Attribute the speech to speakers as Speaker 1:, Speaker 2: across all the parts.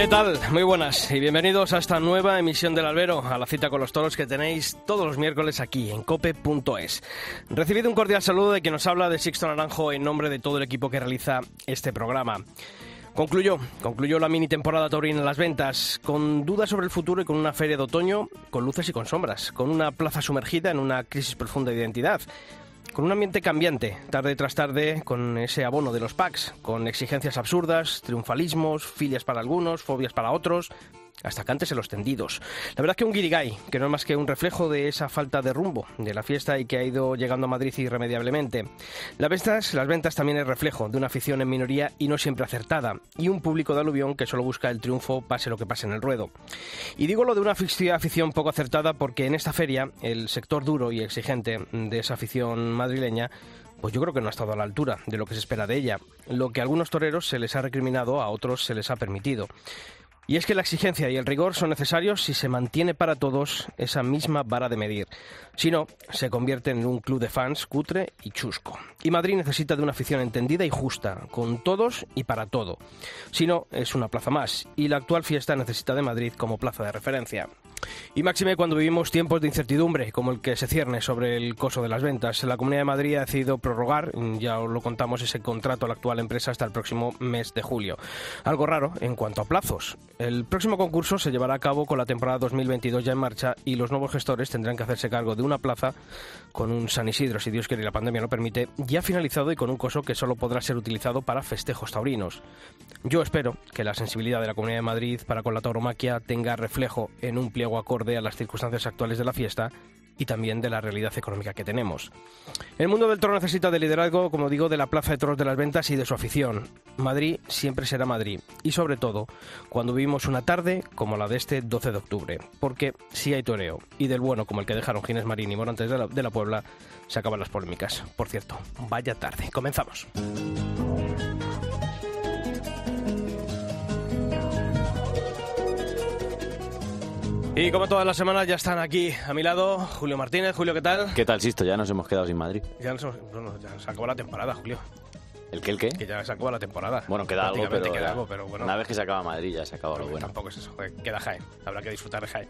Speaker 1: ¿Qué tal? Muy buenas y bienvenidos a esta nueva emisión del Albero, a la cita con los toros que tenéis todos los miércoles aquí en cope.es. Recibido un cordial saludo de quien nos habla de Sixto Naranjo en nombre de todo el equipo que realiza este programa. Concluyó, concluyó la mini temporada taurina en las ventas, con dudas sobre el futuro y con una feria de otoño con luces y con sombras, con una plaza sumergida en una crisis profunda de identidad, con un ambiente cambiante, tarde tras tarde, con ese abono de los packs, con exigencias absurdas, triunfalismos, filias para algunos, fobias para otros, hasta cantes en los tendidos. La verdad es que un guirigay, que no es más que un reflejo de esa falta de rumbo de la fiesta y que ha ido llegando a Madrid irremediablemente. Las ventas, las ventas también es reflejo de una afición en minoría y no siempre acertada, y un público de aluvión que solo busca el triunfo pase lo que pase en el ruedo. Y digo lo de una afición poco acertada porque en esta feria el sector duro y exigente de esa afición madrileña pues yo creo que no ha estado a la altura de lo que se espera de ella. Lo que a algunos toreros se les ha recriminado, a otros se les ha permitido. Y es que la exigencia y el rigor son necesarios si se mantiene para todos esa misma vara de medir. Si no, se convierte en un club de fans cutre y chusco. Y Madrid necesita de una afición entendida y justa, con todos y para todo. Si no, es una plaza más, y la actual fiesta necesita de Madrid como plaza de referencia. Y máxime cuando vivimos tiempos de incertidumbre, como el que se cierne sobre el coso de las ventas. La Comunidad de Madrid ha decidido prorrogar, ya os lo contamos, ese contrato a la actual empresa hasta el próximo mes de julio. Algo raro en cuanto a plazos. El próximo concurso se llevará a cabo con la temporada 2022 ya en marcha y los nuevos gestores tendrán que hacerse cargo de una plaza con un San Isidro, si Dios quiere y la pandemia lo permite, ya finalizado y con un coso que solo podrá ser utilizado para festejos taurinos. Yo espero que la sensibilidad de la Comunidad de Madrid para con la tauromaquia tenga reflejo en un pliego acorde a las circunstancias actuales de la fiesta y también de la realidad económica que tenemos. El mundo del toro necesita de liderazgo, como digo, de la plaza de toros de las ventas y de su afición. Madrid siempre será Madrid y sobre todo cuando vivimos una tarde como la de este 12 de octubre, porque si hay toreo y del bueno como el que dejaron Ginés Marín y Morantes de la, de la Puebla, se acaban las polémicas. Por cierto, vaya tarde. Comenzamos. Y como todas las semanas ya están aquí a mi lado Julio Martínez. Julio, ¿qué tal?
Speaker 2: ¿Qué tal, Sisto? Ya nos hemos quedado sin Madrid.
Speaker 1: Ya, nos, bueno, ya se acabó la temporada, Julio.
Speaker 2: ¿El qué, el qué?
Speaker 1: Que ya se acaba la temporada.
Speaker 2: Bueno, queda algo, pero,
Speaker 1: queda algo, pero bueno.
Speaker 2: Una vez que se acaba Madrid ya se acaba lo bueno.
Speaker 1: Tampoco es eso, queda Jaén. Habrá que disfrutar de Jaén.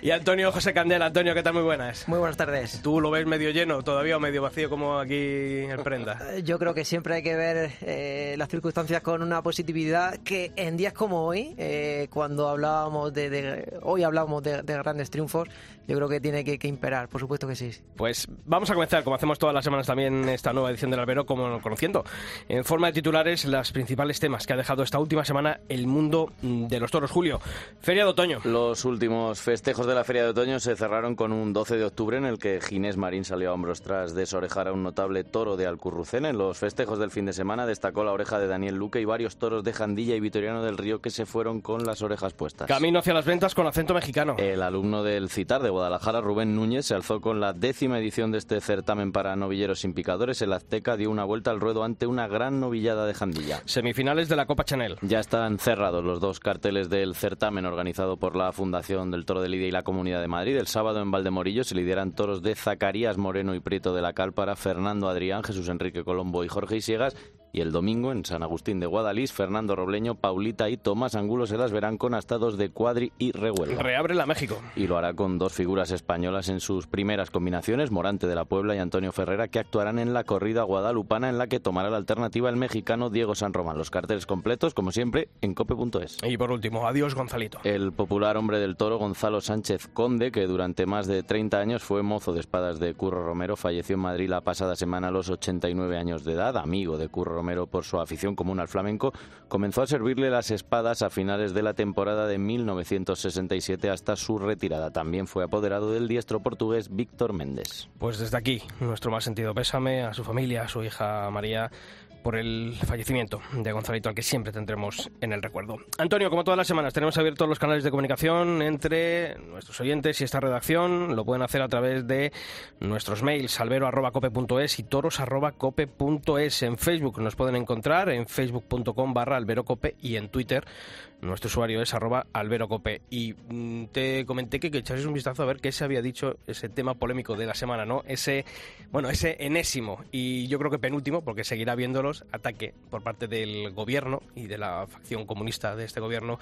Speaker 1: Y Antonio José Candela. Antonio, ¿qué tal? Muy buenas.
Speaker 3: Muy buenas tardes.
Speaker 1: ¿Tú lo ves medio lleno todavía o medio vacío como aquí el Prenda?
Speaker 3: Yo creo que siempre hay que ver eh, las circunstancias con una positividad que en días como hoy, eh, cuando hablábamos de, de, hoy hablábamos de, de, grandes triunfos, yo creo que tiene que, que, imperar, por supuesto que sí.
Speaker 1: Pues vamos a comenzar, como hacemos todas las semanas también, esta nueva edición del Albero, como conociendo, en forma de titular los principales temas que ha dejado esta última semana el mundo de los toros. Julio, Feria de Otoño.
Speaker 2: Los últimos festejos de la Feria de Otoño se cerraron con un 12 de octubre en el que Ginés Marín salió a hombros tras desorejar a un notable toro de Alcurrucén. En los festejos del fin de semana destacó la oreja de Daniel Luque y varios toros de Jandilla y Vitoriano del Río que se fueron con las orejas puestas.
Speaker 1: Camino hacia las ventas con acento mexicano.
Speaker 2: El alumno del CITAR de Guadalajara, Rubén Núñez, se alzó con la décima edición de este certamen para novilleros sin picadores. El Azteca dio una vuelta al ruedo ante una gran novillada de Jandilla.
Speaker 1: Semifinales de la Copa Chanel.
Speaker 2: Ya están cerrados los dos carteles del certamen organizado por la Fundación del Toro de Lidia y la Comunidad de Madrid. El sábado en Valdemorillo se lideran toros de Zacarías Moreno y Prieto de la Cálpara, Fernando Adrián, Jesús Enrique Colombo y Jorge Isiegas. Y el domingo en San Agustín de Guadalís, Fernando Robleño, Paulita y Tomás Angulo se las verán con astados de Cuadri y Rehuelva.
Speaker 1: Reabre la México.
Speaker 2: Y lo hará con dos figuras españolas en sus primeras combinaciones, Morante de la Puebla y Antonio Ferrera, que actuarán en la corrida guadalupana en la que tomará la alternativa el mexicano Diego San Román. Los carteles completos, como siempre, en cope.es.
Speaker 1: Y por último, adiós Gonzalito.
Speaker 2: El popular hombre del toro, Gonzalo Sánchez Conde, que durante más de 30 años fue mozo de espadas de Curro Romero, falleció en Madrid la pasada semana a los 89 años de edad, amigo de Curro Romero por su afición común al flamenco, comenzó a servirle las espadas a finales de la temporada de 1967 hasta su retirada. También fue apoderado del diestro portugués Víctor Méndez.
Speaker 1: Pues desde aquí, nuestro más sentido pésame a su familia, a su hija María, por el fallecimiento de Gonzalito, al que siempre tendremos en el recuerdo. Antonio, como todas las semanas, tenemos abiertos los canales de comunicación entre nuestros oyentes y esta redacción. Lo pueden hacer a través de nuestros mails, albero.cope.es y toros.cope.es. En Facebook nos pueden encontrar en facebook.com barra alberocope y en Twitter nuestro usuario es arroba alberocope. Y mm, te comenté que, que echases un vistazo a ver qué se había dicho ese tema polémico de la semana, ¿no? Ese, bueno, ese enésimo y yo creo que penúltimo, porque seguirá viéndolos, ataque por parte del gobierno y de la facción comunista de este gobierno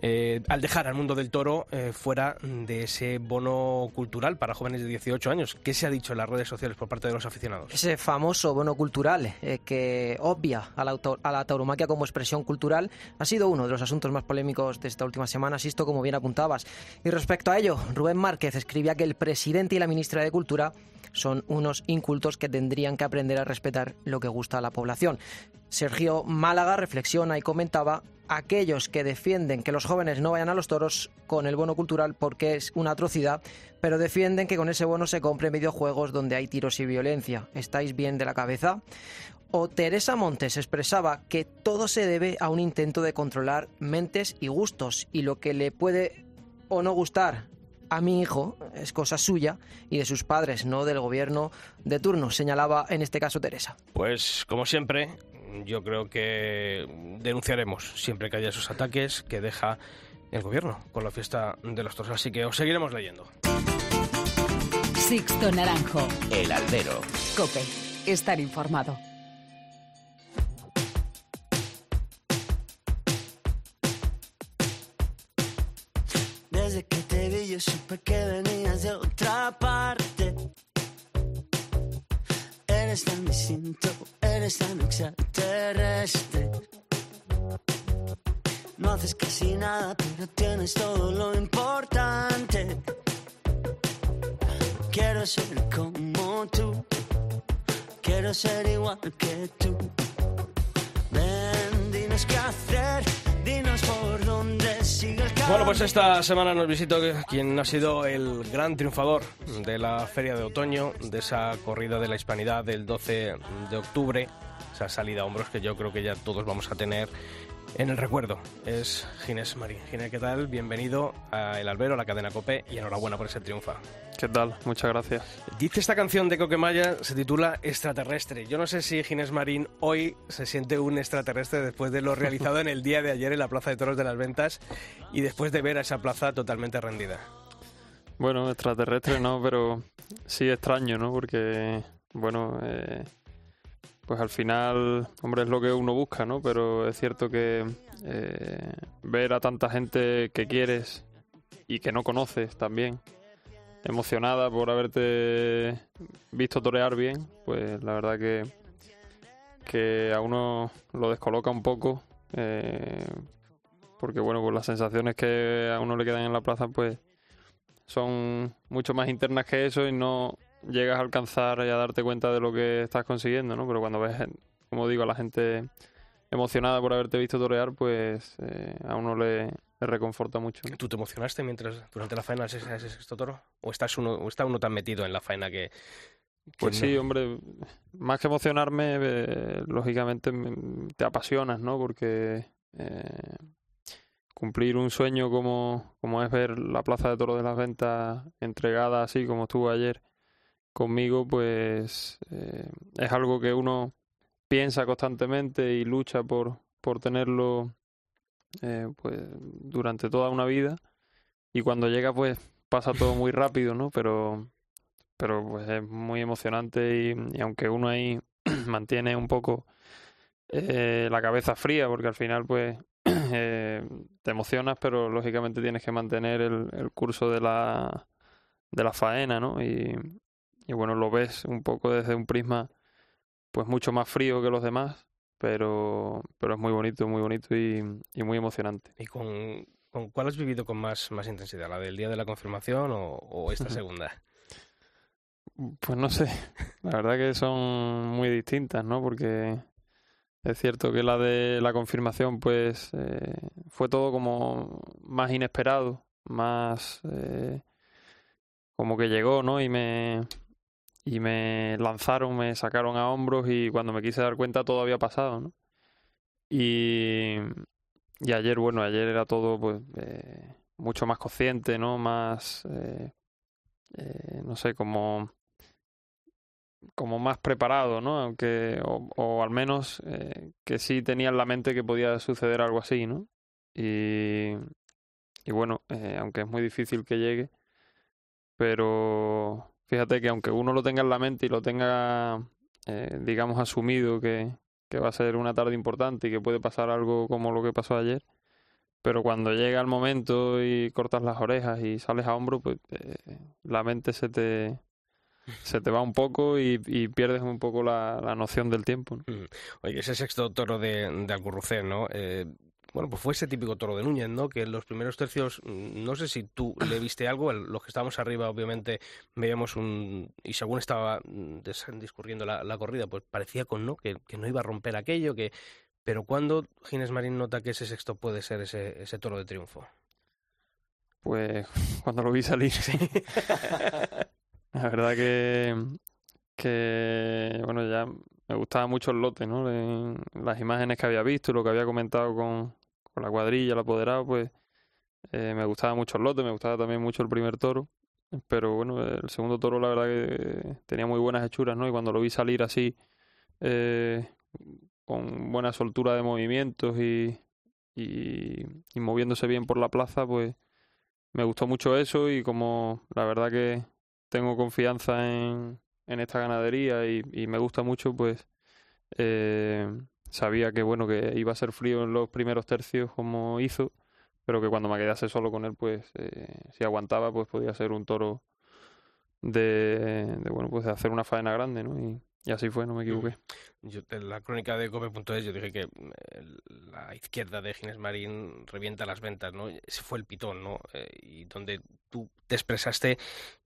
Speaker 1: eh, al dejar al mundo del toro eh, fuera de ese bono cultural para jóvenes de 18 años. ¿Qué se ha dicho en las redes sociales por parte de los aficionados?
Speaker 3: Ese famoso bono cultural eh, que obvia a la, a la tauromaquia como expresión cultural ha sido uno de los asuntos más polémicos de esta última semana, Sisto, como bien apuntabas. Y respecto a ello, Rubén Márquez escribía que el presidente y la ministra de Cultura son unos incultos que tendrían que aprender a respetar lo que gusta a la población. Sergio Málaga reflexiona y comentaba aquellos que defienden que los jóvenes no vayan a los toros con el bono cultural porque es una atrocidad, pero defienden que con ese bono se compren videojuegos donde hay tiros y violencia. ¿Estáis bien de la cabeza? O Teresa Montes expresaba que todo se debe a un intento de controlar mentes y gustos y lo que le puede o no gustar a mi hijo es cosa suya y de sus padres, no del gobierno de turno, señalaba en este caso Teresa.
Speaker 1: Pues como siempre, yo creo que denunciaremos siempre que haya esos ataques que deja el gobierno con la fiesta de los toros. Así que os seguiremos leyendo.
Speaker 4: Sixto Naranjo.
Speaker 5: El albero.
Speaker 4: Cope. Estar informado.
Speaker 6: Que te vi yo supe que venías de otra parte. Eres tan distinto, eres tan extraterrestre. No haces casi nada, pero tienes todo lo importante. Quiero ser como tú, quiero ser igual que tú. Ven, dinos qué hacer, dinos por dónde sigue el.
Speaker 1: Bueno, pues esta semana nos visitó quien ha sido el gran triunfador de la Feria de Otoño, de esa corrida de la Hispanidad del 12 de octubre, esa salida a hombros que yo creo que ya todos vamos a tener en el recuerdo. Es Ginés Marín. Ginés, ¿qué tal? Bienvenido a El Albero, a la cadena COPE y enhorabuena por ese triunfo.
Speaker 7: ¿Qué tal? Muchas gracias.
Speaker 1: Dice esta canción de Coquemaya, se titula Extraterrestre. Yo no sé si Ginés Marín hoy se siente un extraterrestre después de lo realizado en el día de ayer en la Plaza de Toros de las Ventas y después de ver a esa plaza totalmente rendida.
Speaker 7: Bueno, extraterrestre no, pero sí extraño, ¿no? Porque, bueno, eh, pues al final, hombre, es lo que uno busca, ¿no? Pero es cierto que eh, ver a tanta gente que quieres y que no conoces también, emocionada por haberte visto torear bien, pues la verdad que, que a uno lo descoloca un poco. eh, porque bueno, pues las sensaciones que a uno le quedan en la plaza, pues son mucho más internas que eso y no llegas a alcanzar y a darte cuenta de lo que estás consiguiendo, ¿no? Pero cuando ves, como digo, a la gente emocionada por haberte visto torear, pues eh, a uno le, le reconforta mucho. ¿no?
Speaker 1: ¿Tú te emocionaste mientras durante la faena ese, ese sexto toro? ¿O, estás uno, o está uno tan metido en la faena que...?
Speaker 7: Pues sí, hombre, más que emocionarme, eh, lógicamente me- te apasionas, ¿no? Porque eh, cumplir un sueño como, como es ver la Plaza de Toros de las Ventas entregada así como estuvo ayer conmigo, pues eh, es algo que uno piensa constantemente y lucha por, por tenerlo eh, pues durante toda una vida y cuando llega pues pasa todo muy rápido, ¿no? Pero pero pues es muy emocionante y, aunque uno ahí mantiene un poco eh, la cabeza fría, porque al final pues eh, te emocionas, pero lógicamente tienes que mantener el, el curso de la, de la faena, ¿no? Y, y bueno, lo ves un poco desde un prisma pues mucho más frío que los demás, pero, pero es muy bonito, muy bonito y, y muy emocionante.
Speaker 1: ¿Y con, con cuál has vivido con más, más intensidad? ¿La del día de la confirmación o, o esta segunda?
Speaker 7: Pues no sé, la verdad que son muy distintas, ¿no? Porque es cierto que la de la confirmación, pues eh, fue todo como más inesperado, más eh, como que llegó, ¿no? Y me, y me lanzaron, me sacaron a hombros y cuando me quise dar cuenta todo había pasado, ¿no? Y, y ayer, bueno, ayer era todo pues eh, mucho más consciente, ¿no? Más, eh, eh, no sé, como como más preparado, ¿no? Aunque, o, o al menos que sí tenía en la mente que podía suceder algo así, ¿no? Y, y bueno, aunque es muy difícil que llegue, pero fíjate que aunque uno lo tenga en la mente y lo tenga, eh, digamos, asumido que, que va a ser una tarde importante y que puede pasar algo como lo que pasó ayer, pero cuando llega el momento y cortas las orejas y sales a hombro, pues eh, la mente se te, se te va un poco y, pierdes un poco la, la noción del tiempo.
Speaker 1: Mm. Oye, ese sexto toro de, de ¿no? Eh, bueno, pues fue ese típico toro de Núñez, ¿no? Que en los primeros tercios, mm, no sé si tú le viste algo, los que estábamos arriba, obviamente, veíamos un... Y según estaba mm, discurriendo la, la corrida, pues parecía con no, que, que no iba a romper aquello, que... Pero cuando Ginés Marín nota que ese sexto puede ser ese, ese toro de triunfo?
Speaker 7: Pues cuando lo vi salir, sí. La verdad que, que, bueno, ya me gustaba mucho el lote, ¿no? Las imágenes que había visto y lo que había comentado con, la cuadrilla, el apoderado, pues eh, me gustaba mucho el lote, me gustaba también mucho el primer toro. Pero bueno, el segundo toro la verdad que tenía muy buenas hechuras, ¿no? Y cuando lo vi salir así, eh, con buena soltura de movimientos y, y, y moviéndose bien por la plaza, pues me gustó mucho eso y como la verdad que tengo confianza en, en esta ganadería y, y me gusta mucho, pues eh, sabía que bueno que iba a ser frío en los primeros tercios como hizo, pero que cuando me quedase solo con él, pues eh, si aguantaba, pues podía ser un toro de, de bueno pues de hacer una faena grande, ¿no? Y, y así fue, no me equivoqué.
Speaker 1: Yo, en la crónica de Cope.es yo dije que mm, la izquierda de Ginés Marín revienta las ventas, ¿no? Ese fue el pitón, ¿no? Eh, y donde tú te expresaste,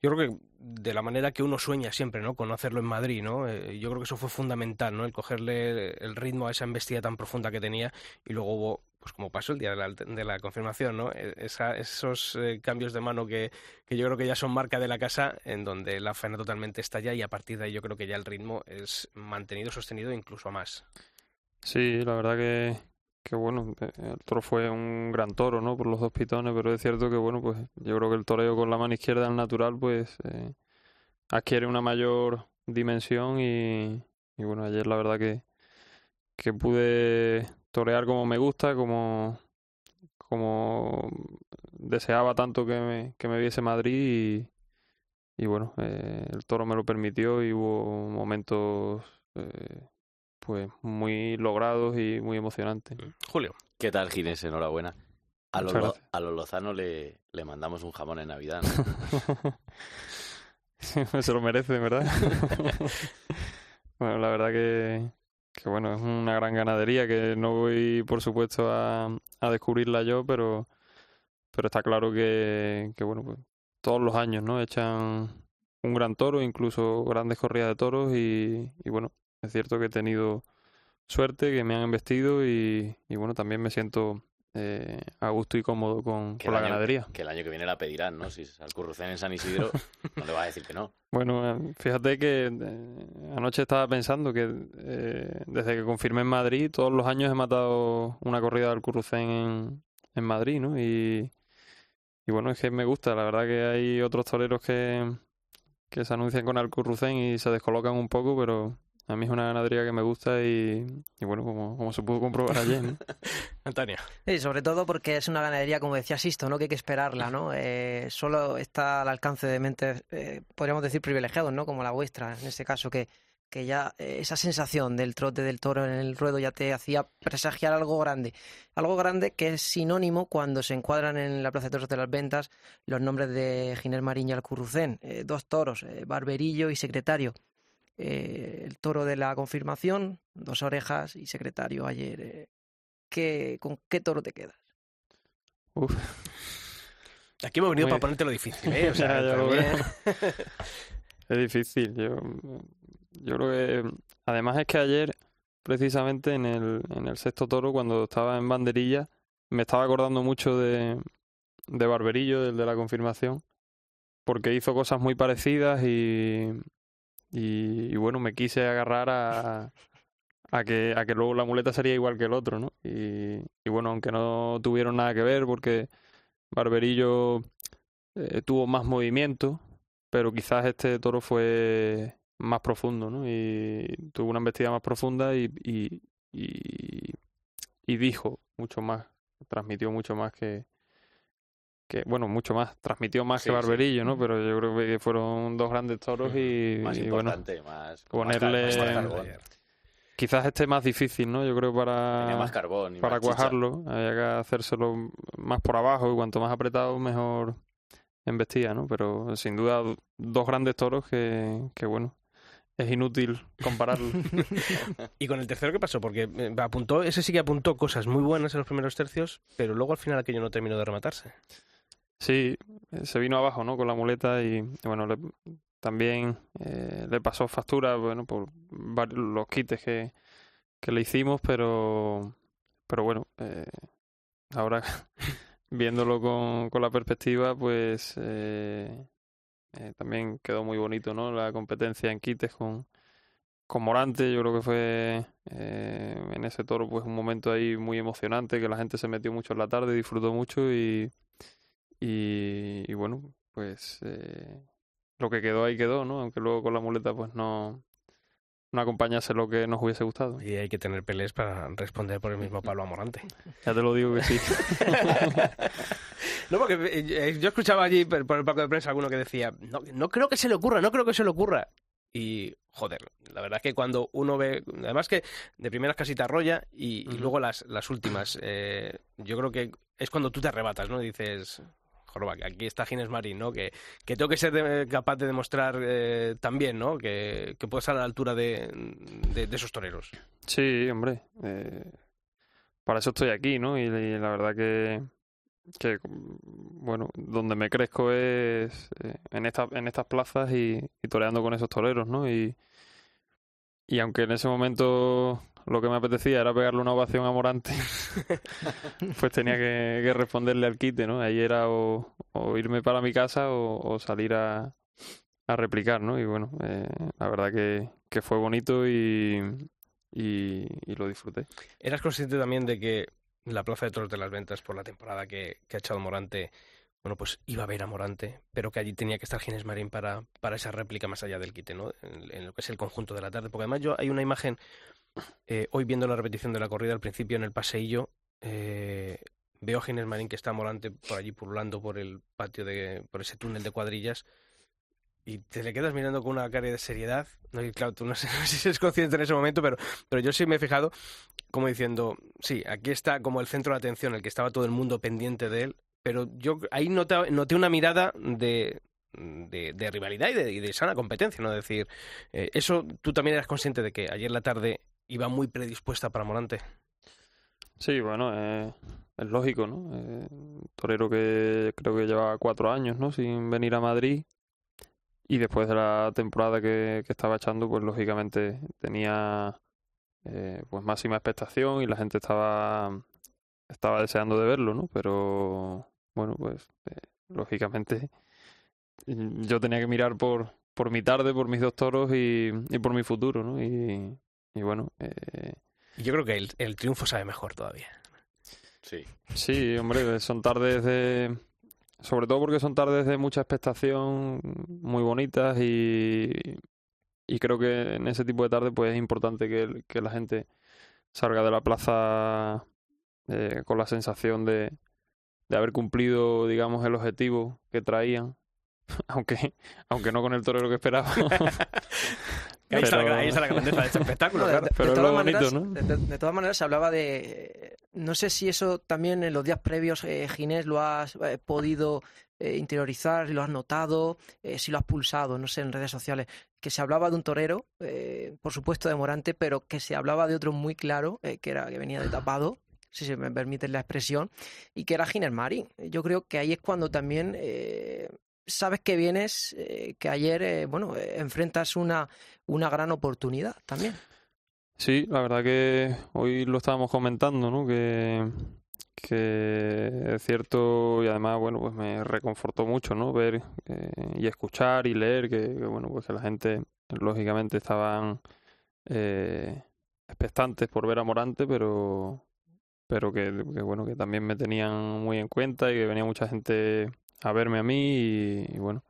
Speaker 1: yo creo que de la manera que uno sueña siempre, ¿no? Con hacerlo en Madrid, ¿no? Eh, yo creo que eso fue fundamental, ¿no? El cogerle el ritmo a esa embestida tan profunda que tenía y luego hubo, pues como pasó el día de la, confirmación, ¿no? Esa, esos eh, cambios de mano que, que yo creo que ya son marca de la casa, en donde la faena totalmente estalla y a partir de ahí yo creo que ya el ritmo es mantenido, sostenido incluso a más.
Speaker 7: Sí, la verdad que, que bueno, eh, el toro fue un gran toro, ¿no? Por los dos pitones, pero es cierto que bueno, pues yo creo que el toreo con la mano izquierda al natural, pues eh, adquiere una mayor dimensión y, y bueno, ayer la verdad que, que pude torear como me gusta, como, como deseaba tanto que me, que me viese Madrid y, y bueno, eh, el toro me lo permitió y hubo momentos eh, pues muy logrados y muy emocionantes.
Speaker 1: Julio.
Speaker 2: ¿Qué tal, Ginés? Enhorabuena. A los, Lo- a los Lozano le, le mandamos un jamón en Navidad. ¿no?
Speaker 7: Se lo merece, ¿verdad? bueno, la verdad que, que bueno, es una gran ganadería que no voy, por supuesto, a, a descubrirla yo, pero, pero está claro que, que, bueno, pues todos los años, ¿no? Echan un gran toro, incluso grandes corridas de toros y, y bueno, es cierto que he tenido suerte, que me han embestido y, y bueno, también me siento eh, a gusto y cómodo con, la
Speaker 2: año-
Speaker 7: ganadería.
Speaker 2: Que el año que viene la pedirán, ¿no? Si es al Currucén en San Isidro, no le vas a decir que no.
Speaker 7: Bueno, eh, fíjate que eh, anoche estaba pensando que eh, desde que confirmé en Madrid, todos los años he matado una corrida del Currucén en, en Madrid, ¿no? Y, y bueno, es que me gusta, la verdad que hay otros toreros que, que se anuncian con el Currucén y se descolocan un poco, pero a mí es una ganadería que me gusta y, y bueno, como, como se pudo comprobar ayer, ¿no?
Speaker 1: Antonio.
Speaker 3: Sí, sobre todo porque es una ganadería, como decía Sisto, ¿no? Que hay que esperarla, ¿no? Eh, solo está al alcance de mentes, eh, podríamos decir, privilegiados, ¿no? Como la vuestra, en este caso, que, que ya eh, esa sensación del trote del toro en el ruedo ya te hacía presagiar algo grande. Algo grande que es sinónimo cuando se encuadran en la Plaza de Toros de las Ventas los nombres de Ginés Marín y Alcurrucén. Eh, dos toros, eh, Barberillo y Secretario. Eh, el toro de la confirmación, dos orejas y Secretario ayer. eh, ¿qué- ¿Con qué toro te quedas?
Speaker 7: Uf.
Speaker 1: Aquí hemos venido
Speaker 7: Muy-
Speaker 1: para ponerte lo difícil, ¿eh? O sea,
Speaker 7: Ya,
Speaker 1: también-
Speaker 7: Es difícil. Yo, yo creo que además es que ayer, precisamente en el, en el sexto toro, cuando estaba en banderilla, me estaba acordando mucho de, de Barberillo, del de la confirmación, porque hizo cosas muy parecidas y, y, y bueno, me quise agarrar a, a que, a que luego la muleta sería igual que el otro, ¿no? Y, y bueno, aunque no tuvieron nada que ver porque Barberillo eh, tuvo más movimiento, pero quizás este toro fue más profundo, ¿no? Y tuvo una embestida más profunda y, y, y, y dijo mucho más, transmitió mucho más que, que bueno, mucho más, transmitió más
Speaker 2: Sí,
Speaker 7: que
Speaker 2: sí.
Speaker 7: Barberillo, ¿no? Pero yo creo que fueron dos grandes toros y,
Speaker 2: Más
Speaker 7: y bueno,
Speaker 2: importante, más,
Speaker 7: ponerle-
Speaker 2: más, car- más
Speaker 7: Más
Speaker 2: carbón.
Speaker 7: quizás este más difícil, ¿no? Yo creo para
Speaker 2: Tenía más carbón y
Speaker 7: para
Speaker 2: chicha.
Speaker 7: cuajarlo, había que hacérselo más por abajo y cuanto más apretado mejor embestía, ¿no? Pero sin duda do- dos grandes toros que, que bueno, es inútil compararlo.
Speaker 1: ¿Y con el tercero qué pasó? Porque eh, apuntó, ese sí que apuntó cosas muy buenas en los primeros tercios, pero luego al final aquello no terminó de rematarse.
Speaker 7: Sí, eh, se vino abajo, ¿no? Con la muleta y, bueno, le- también eh, le pasó factura, bueno, por varios, los quites que, que le hicimos, pero, pero bueno, eh, ahora viéndolo con, con la perspectiva, pues eh, eh, también quedó muy bonito, ¿no? La competencia en quites con, con Morante, yo creo que fue eh, en ese toro pues un momento ahí muy emocionante, que la gente se metió mucho en la tarde, disfrutó mucho y, y, y bueno, pues eh, lo que quedó ahí quedó, ¿no? Aunque luego con la muleta pues no, no acompañase lo que nos hubiese gustado.
Speaker 1: Y hay que tener pelés para responder por el mismo palo a Morante.
Speaker 7: Ya te lo digo que sí.
Speaker 1: no, porque eh, yo escuchaba allí por el palco de prensa alguno que decía, no, no creo que se le ocurra, no creo que se le ocurra. Y, joder, la verdad es que cuando uno ve, además que de primeras casi te arrolla y, y luego las, las últimas, eh, yo creo que es cuando tú te arrebatas, ¿no? Y dices, joroba, que aquí está Gines Marín, ¿no? Que, que tengo que ser capaz de demostrar eh, también, ¿no? Que, que puedo estar a la altura de, de- esos toreros.
Speaker 7: Sí, hombre. eh, para eso estoy aquí, ¿no? Y, y la verdad que, que, bueno, donde me crezco es eh, en, esta, en estas plazas y, y toreando con esos toreros, ¿no? Y, y aunque en ese momento lo que me apetecía era pegarle una ovación a Morante, pues tenía que, que responderle al quite, ¿no? Ahí era o, o irme para mi casa o, o salir a, a replicar, ¿no? Y bueno, eh, la verdad que, que fue bonito y, y, y lo disfruté.
Speaker 1: ¿Eras consciente también de que la Plaza de Toros de las Ventas, por la temporada que, que ha echado Morante, bueno, pues iba a ver a Morante, pero que allí tenía que estar Ginés Marín para, para esa réplica más allá del quite, ¿no? En, lo que es el conjunto de la tarde. Porque además yo hay una imagen, eh, hoy viendo la repetición de la corrida al principio en el paseillo, eh, veo a Ginés Marín que está Morante por allí pululando por el patio, de por ese túnel de cuadrillas. Y te le quedas mirando con una cara de seriedad. No, claro, tú no sé, si eres consciente en ese momento, pero, pero yo sí me he fijado como diciendo, sí, aquí está como el centro de atención, el que estaba todo el mundo pendiente de él, pero yo ahí noté, noté una mirada de, de, rivalidad y de, y de sana competencia, ¿no? Es decir, eh, eso tú también eras consciente de que ayer la tarde iba muy predispuesta para Morante.
Speaker 7: Sí, bueno, eh, es lógico, ¿no? Eh, torero que creo que lleva cuatro años, ¿no? Sin venir a Madrid. Y después de la temporada que, que estaba echando, pues lógicamente tenía eh, pues máxima expectación y la gente estaba, estaba deseando de verlo, ¿no? Pero bueno, pues eh, lógicamente yo tenía que mirar por, por mi tarde, por mis dos toros y, y por mi futuro, ¿no? Y, y bueno, eh,
Speaker 1: yo creo que el, el triunfo sabe mejor todavía.
Speaker 2: Sí.
Speaker 7: Sí, hombre, son tardes de... Sobre todo porque son tardes de mucha expectación, muy bonitas y, y creo que en ese tipo de tardes pues es importante que, que la gente salga de la plaza eh, con la sensación de, de haber cumplido, digamos, el objetivo que traían, aunque, aunque no con el torero que esperaba.
Speaker 1: Ahí, está la,
Speaker 7: Pero-
Speaker 1: ahí está la grandeza de este espectáculo,
Speaker 3: No, de-
Speaker 7: Pero
Speaker 3: de todas
Speaker 7: lo bonito,
Speaker 3: maneras-
Speaker 7: ¿no?
Speaker 3: de- de- de todas maneras se hablaba de... No sé si eso también en los días previos, eh, Ginés, lo has eh, podido eh, interiorizar, si lo has notado, eh, si lo has pulsado, no sé, en redes sociales, que se hablaba de un torero, eh, por supuesto de Morante, pero que se hablaba de otro muy claro, eh, que era que venía de tapado, si se me permite la expresión, y que era Ginés Marín. Yo creo que ahí es cuando también eh, sabes que vienes, eh, que ayer, eh, bueno, enfrentas una, una gran oportunidad también.
Speaker 7: Sí, la verdad que hoy lo estábamos comentando, ¿no? Que, que es cierto y además, bueno, pues me reconfortó mucho, ¿no? Ver y escuchar y leer que, que, bueno, pues que la gente lógicamente estaban expectantes por ver a Morante, pero pero que, bueno que también me tenían muy en cuenta y que venía mucha gente a verme a mí y, bueno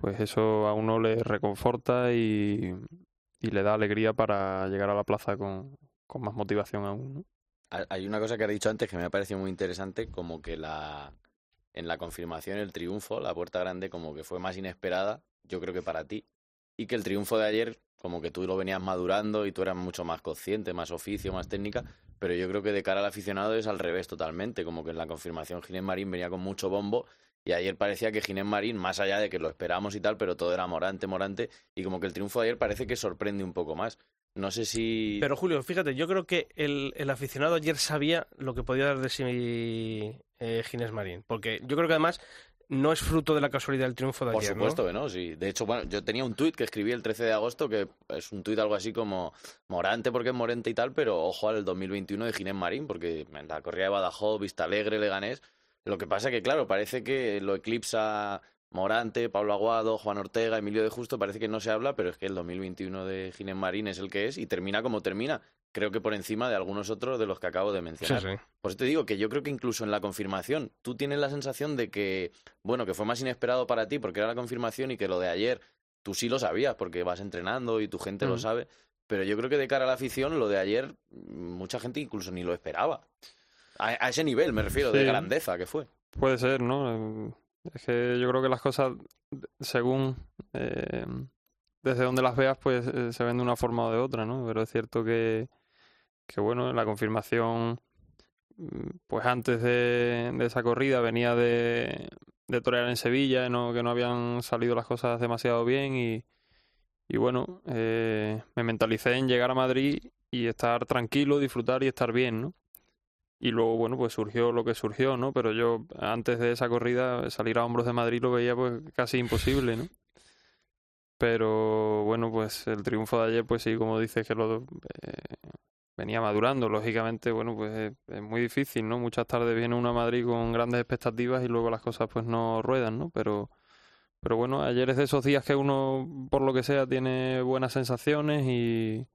Speaker 7: pues eso a uno le reconforta y, le da alegría para llegar a la plaza con, más motivación aún
Speaker 2: hay una cosa que has dicho antes que me ha parecido muy interesante como que la en la confirmación el triunfo la puerta grande como que fue más inesperada yo creo que para ti y que el triunfo de ayer como que tú lo venías madurando y tú eras mucho más consciente, más oficio, más técnica, pero yo creo que de cara al aficionado es al revés totalmente, como que en la confirmación Ginés Marín venía con mucho bombo y ayer parecía que Ginés Marín, más allá de que lo esperamos y tal, pero todo era morante, morante, y como que el triunfo de ayer parece que sorprende un poco más. No sé si...
Speaker 1: Pero Julio, fíjate, yo creo que el, el aficionado ayer sabía lo que podía dar de sí eh, Ginés Marín, porque yo creo que además no es fruto de la casualidad del triunfo de
Speaker 2: Por
Speaker 1: ayer,
Speaker 2: supuesto que no, sí. De hecho, bueno, yo tenía un tuit que escribí el 13 de agosto que es un tuit algo así como Morante porque es Morente y tal, pero ojo al 2021 de Ginés Marín porque en la corrida de Badajoz, Vista Alegre, Leganés. Lo que pasa que, claro, parece que lo eclipsa Morante, Pablo Aguado, Juan Ortega, Emilio de Justo, parece que no se habla, pero es que el 2021 de Ginés Marín es el que es y termina como termina. Creo que por encima de algunos otros de los que acabo de mencionar.
Speaker 1: Sí, sí.
Speaker 2: Por eso te digo que yo creo que incluso en la confirmación tú tienes la sensación de que, bueno, que fue más inesperado para ti porque era la confirmación y que lo de ayer tú sí lo sabías porque vas entrenando y tu gente lo
Speaker 1: Mm.
Speaker 2: sabe. Pero yo creo que de cara a la afición, lo de ayer, mucha gente incluso ni lo esperaba. A, a ese nivel, me refiero, de grandeza que fue.
Speaker 7: Puede ser, ¿no? Es que yo creo que las cosas, según eh, desde donde las veas, pues eh, se ven de una forma o de otra, ¿no? Pero es cierto que, que bueno, la confirmación, mm, pues antes de, de esa corrida venía de, de torear en Sevilla, que no habían salido las cosas demasiado bien y, y bueno, eh, me mentalicé en llegar a Madrid y estar tranquilo, disfrutar y estar bien, ¿no? Y luego, bueno, pues surgió lo que surgió, ¿no? Pero yo antes de esa corrida salir a hombros de Madrid lo veía pues casi imposible, ¿no? Pero bueno, pues el triunfo de ayer, pues sí, como dices, que lo eh, venía madurando. Lógicamente, bueno, pues es, es muy difícil, ¿no? Muchas tardes viene uno a Madrid con grandes expectativas y luego las cosas pues no ruedan, ¿no? Pero, pero bueno, ayer es de esos días que uno, por lo que sea, tiene buenas sensaciones y,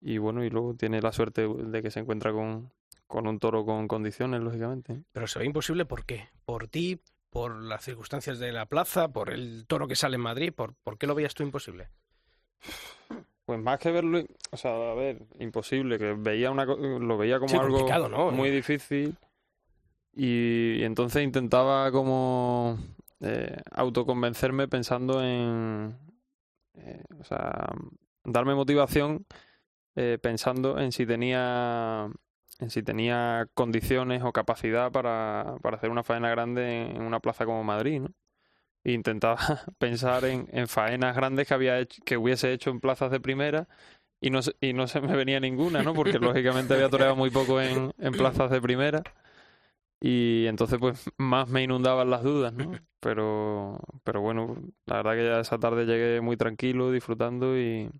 Speaker 7: y bueno, y luego tiene la suerte de que se encuentra con, con un toro con condiciones, lógicamente.
Speaker 1: Pero se ve imposible, ¿por qué? ¿Por ti? ¿Por las circunstancias de la plaza? ¿Por el toro que sale en Madrid? ¿Por, ¿por qué lo veías tú imposible?
Speaker 7: Pues más que verlo, o sea, a ver, imposible, que veía una, lo veía como
Speaker 1: Sí,
Speaker 7: algo muy difícil y, y entonces intentaba como eh, autoconvencerme pensando en, eh, o sea, darme motivación eh, pensando en si tenía en si tenía condiciones o capacidad para, para hacer una faena grande en una plaza como Madrid, ¿no? E intentaba pensar en, en faenas grandes que había hecho, que hubiese hecho en plazas de primera y no y no se me venía ninguna, ¿no? Porque lógicamente había toreado muy poco en, en plazas de primera y entonces pues más me inundaban las dudas, ¿no? Pero, pero bueno, la verdad que ya esa tarde llegué muy tranquilo, disfrutando y,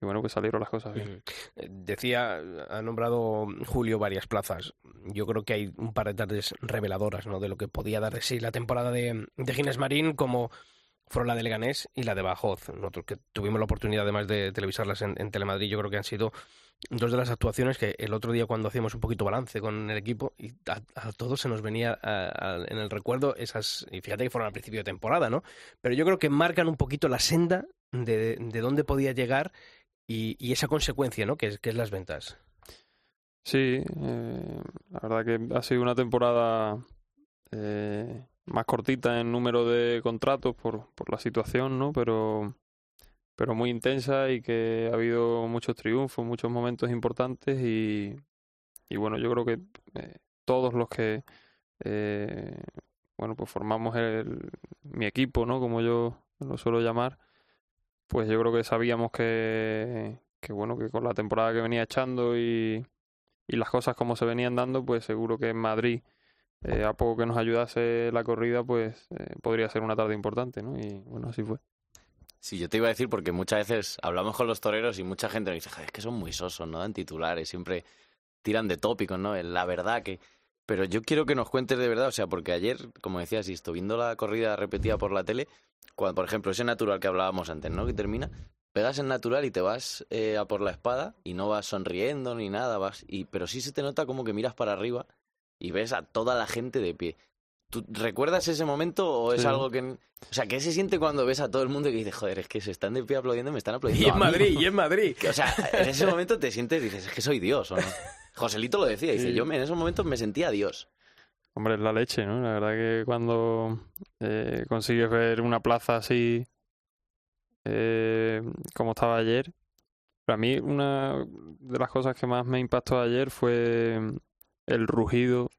Speaker 7: y bueno, pues salieron las cosas bien.
Speaker 1: Eh, Decía, ha nombrado Julio varias plazas. Yo creo que hay un par de tardes reveladoras ¿no? de lo que podía dar de sí la temporada de, de Ginés Marín, como fueron la de Leganés y la de Bajoz. Nosotros que tuvimos la oportunidad además de televisarlas en, Telemadrid, yo creo que han sido dos de las actuaciones que el otro día cuando hacíamos un poquito balance con el equipo y a, todos se nos venía en el recuerdo esas, y fíjate que fueron al principio de temporada, ¿no? Pero yo creo que marcan un poquito la senda de, de dónde podía llegar y, y esa consecuencia, ¿no? Que es, que es las ventas.
Speaker 7: Sí, eh, la verdad que ha sido una temporada eh, más cortita en número de contratos por, por la situación, ¿no? Pero, pero muy intensa y que ha habido muchos triunfos, muchos momentos importantes y, y bueno, yo creo que eh, todos los que, eh, bueno, pues formamos el, mi equipo, ¿no? Como yo lo suelo llamar, pues yo creo que sabíamos que, que bueno, que con la temporada que venía echando y y las cosas como se venían dando, pues seguro que en Madrid, eh, a poco que nos ayudase la corrida, pues eh, podría ser una tarde importante, ¿no? Y bueno, así fue.
Speaker 2: Sí, yo te iba a decir porque muchas veces hablamos con los toreros y mucha gente nos dice, "Joder, es que son muy sosos, no dan titulares, siempre tiran de tópicos, ¿no? La verdad que... Pero yo quiero que nos cuentes de verdad, o sea, porque ayer, como decías, esto, viendo la corrida repetida por la tele, cuando, por ejemplo, ese natural que hablábamos antes, ¿no? Que termina, pegas en natural y te vas eh, a por la espada y no vas sonriendo ni nada, vas y pero sí se te nota como que miras para arriba y ves a toda la gente de pie. ¿Tú recuerdas ese momento o es
Speaker 7: Sí.
Speaker 2: algo que... O sea, ¿qué se siente cuando ves a todo el mundo y dices, joder, es que se están de pie aplaudiendo y me están aplaudiendo
Speaker 1: Y en
Speaker 2: a mí"?
Speaker 1: Madrid, y en Madrid.
Speaker 2: O sea, en ese momento te sientes, dices, es que soy Dios, ¿o no? Joselito lo decía, dice,
Speaker 7: Sí.
Speaker 2: yo me- en esos momentos me sentía Dios.
Speaker 7: Hombre, es la leche, ¿no? La verdad que cuando eh, consigues ver una plaza así eh, como estaba ayer, para mí una de las cosas que más me impactó ayer fue el rugido,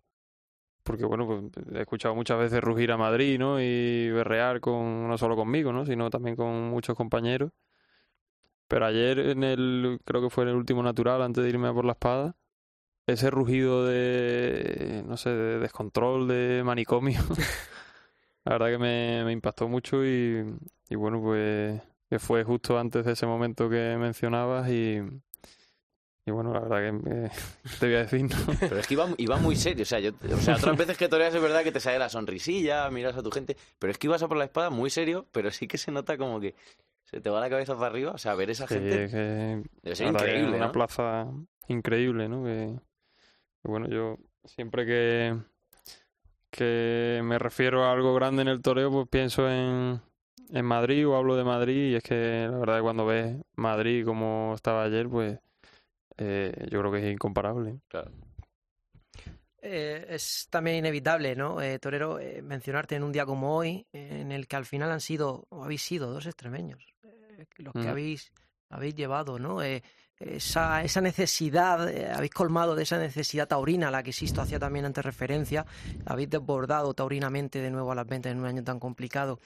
Speaker 7: porque bueno, pues he escuchado muchas veces rugir a Madrid, ¿no? Y berrear con, no solo conmigo, ¿no? Sino también con muchos compañeros. Pero ayer en el, creo que fue en el último natural, antes de irme a por la espada, ese rugido de, no sé, de descontrol, de manicomio, la verdad que me, me impactó mucho y, y bueno, pues que fue justo antes de ese momento que mencionabas y, y bueno, la verdad que me- te voy a decir, ¿no?
Speaker 2: Pero es que iba, iba muy serio. O sea, yo, o sea, otras veces que toreas es verdad que te sale la sonrisilla, miras a tu gente, pero es que ibas a por la espada muy serio, pero sí que se nota como que se te va la cabeza para arriba. O sea, ver esa
Speaker 7: que-
Speaker 2: gente
Speaker 7: que
Speaker 2: debe ser
Speaker 7: que
Speaker 2: increíble,
Speaker 7: Una plaza increíble, ¿no? Que, que bueno, yo siempre que, que me refiero a algo grande en el toreo, pues pienso en, en Madrid o hablo de Madrid y es que la verdad que cuando ves Madrid como estaba ayer, pues eh, yo creo que es incomparable.
Speaker 2: Claro.
Speaker 3: Eh, es también inevitable, ¿no, eh, Torero, eh, mencionarte en un día como hoy, eh, en el que al final han sido, o habéis sido, dos extremeños, eh, los que
Speaker 7: Mm.
Speaker 3: habéis, habéis llevado, ¿no? Esa, esa necesidad, eh, habéis colmado de esa necesidad taurina a la que Sisto hacía también antes referencia, habéis desbordado taurinamente de nuevo a las ventas en un año tan complicado.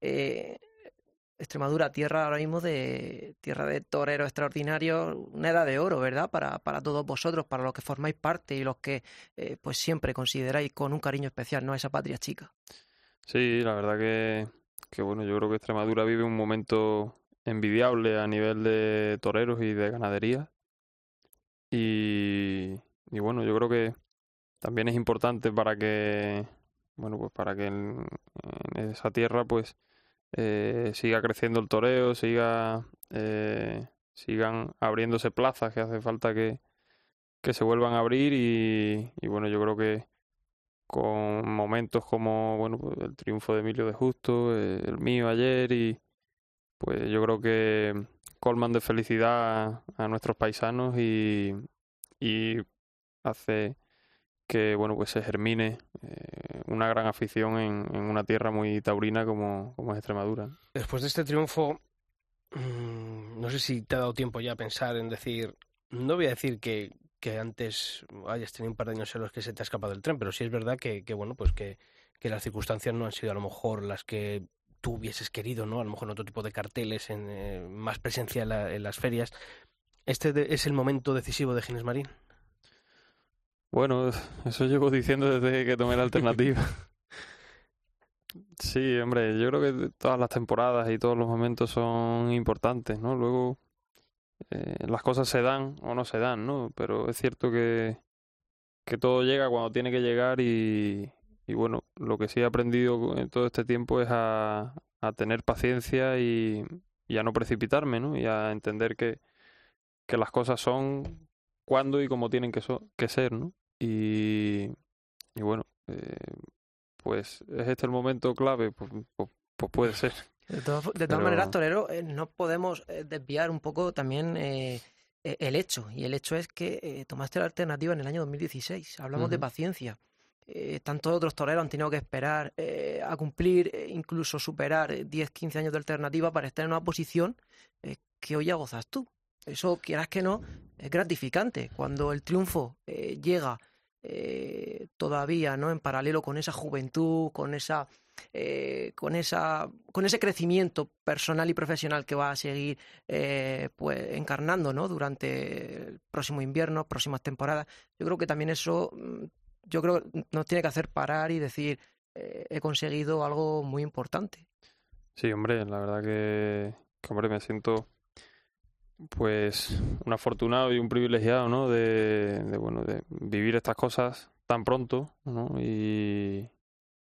Speaker 3: Eh, Extremadura, tierra ahora mismo de tierra de toreros extraordinarios, una edad de oro, ¿verdad? Para, para todos vosotros, para los que formáis parte y los que eh, pues siempre consideráis con un cariño especial, ¿no? Esa patria chica.
Speaker 7: Sí, la verdad que, que bueno, yo creo que Extremadura vive un momento envidiable a nivel de toreros y de ganadería. Y, y bueno, yo creo que también es importante para que, bueno, pues para que en, esa tierra pues eh, siga creciendo el toreo, siga, eh, sigan abriéndose plazas que hace falta que, que se vuelvan a abrir y, y bueno, yo creo que con momentos como bueno pues el triunfo de Emilio de Justo, eh, el mío ayer y pues yo creo que colman de felicidad a nuestros paisanos y, y hace que bueno pues se germine eh, una gran afición en, una tierra muy taurina como, como es Extremadura.
Speaker 1: Después de este triunfo, mm, no sé si te ha dado tiempo ya a pensar en decir, no voy a decir que, que antes hayas tenido un par de años en los que se te ha escapado el tren, pero sí es verdad que, que bueno, pues que, que las circunstancias no han sido a lo mejor las que tú hubieses querido, ¿no? A lo mejor en otro tipo de carteles, en eh, más presencia en, la- en las ferias. ¿Este de- es el momento decisivo de Ginés Marín?
Speaker 7: Bueno, eso llevo diciendo desde que tomé la alternativa. Sí, hombre, yo creo que todas las temporadas y todos los momentos son importantes, ¿no? Luego eh, las cosas se dan o no se dan, ¿no? Pero es cierto que, que todo llega cuando tiene que llegar y, y bueno, lo que sí he aprendido en todo este tiempo es a, a tener paciencia y, y a no precipitarme, ¿no? Y a entender que, que las cosas son cuando y como tienen que, so- que ser, ¿no? Y, y bueno, eh, pues es este el momento clave, pues, pues, pues puede ser.
Speaker 3: De todas, de todas
Speaker 7: Pero-
Speaker 3: maneras, Torero, eh, no podemos eh, desviar un poco también eh, eh, el hecho. Y el hecho es que eh, tomaste la alternativa en el año 2016. Hablamos de
Speaker 7: Ujú.
Speaker 3: paciencia. Eh, tantos otros toreros han tenido que esperar eh, a cumplir, eh, incluso superar eh, 10, 15 años de alternativa para estar en una posición eh, que hoy ya gozas tú. Eso, quieras que no, es gratificante. Cuando el triunfo eh, llega eh, todavía, ¿no? En paralelo con esa juventud, con esa eh, con esa con ese crecimiento personal y profesional que va a seguir eh, pues encarnando ¿no? durante el próximo invierno, próximas temporadas. Yo creo que también eso mm, yo creo que nos tiene que hacer parar y decir eh, he conseguido algo muy importante.
Speaker 7: Sí, hombre, la verdad que, hombre, me siento pues un afortunado y un privilegiado, ¿no? De, bueno, de vivir estas cosas tan pronto, ¿no? Y,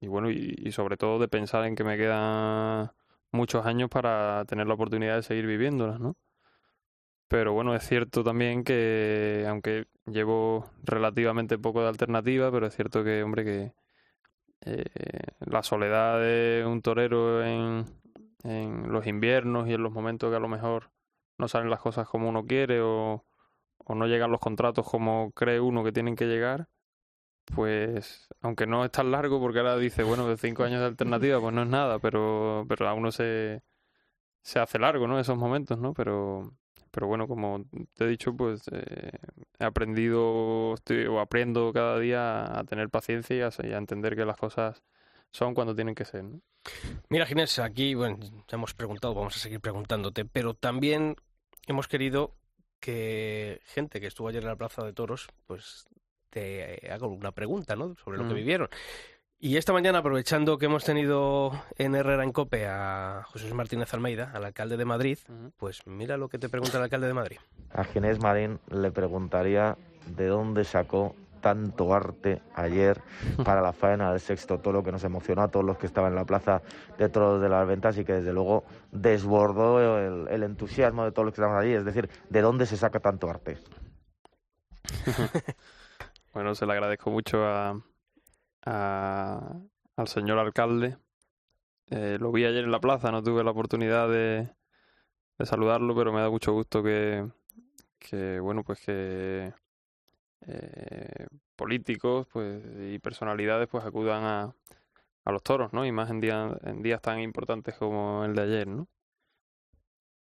Speaker 7: bueno, y sobre todo de pensar en que me quedan muchos años para tener la oportunidad de seguir viviéndolas, ¿no? Pero bueno, es cierto también que, aunque llevo relativamente poco de alternativa, pero es cierto que, hombre, que eh, la soledad de un torero en, en los inviernos y en los momentos que a lo mejor no salen las cosas como uno quiere o, o no llegan los contratos como cree uno que tienen que llegar, pues aunque no es tan largo porque ahora dice, bueno, de cinco años de alternativa, pues no es nada, pero, pero a uno se, se hace largo, ¿no? Esos momentos, ¿no? Pero, pero bueno, como te he dicho, pues eh, he aprendido estoy, o aprendo cada día a tener paciencia y a, y a, entender que las cosas son cuando tienen que ser. ¿no?
Speaker 1: Mira, Ginés, aquí, bueno, ya hemos preguntado, vamos a seguir preguntándote, pero también hemos querido que gente que estuvo ayer en la Plaza de Toros, pues te haga una pregunta, ¿no? Sobre lo
Speaker 7: Mm.
Speaker 1: que vivieron. Y esta mañana, aprovechando que hemos tenido en Herrera en Cope a José Martínez Almeida, al alcalde de Madrid, pues mira lo que te pregunta el alcalde de Madrid.
Speaker 5: A Ginés Marín le preguntaría de dónde sacó tanto arte ayer para la faena del sexto toro que nos emocionó a todos los que estaban en la plaza de toros de las ventas y que desde luego desbordó el, el entusiasmo de todos los que estaban allí. Es decir, ¿de dónde se saca tanto arte?
Speaker 7: Bueno, se le agradezco mucho a, a- al señor alcalde. Eh, lo vi ayer en la plaza, no tuve la oportunidad de, saludarlo, pero me da mucho gusto que, bueno, pues que eh, políticos pues y personalidades pues acudan a, a los toros, ¿no? Y más en días tan importantes como el de ayer, ¿no?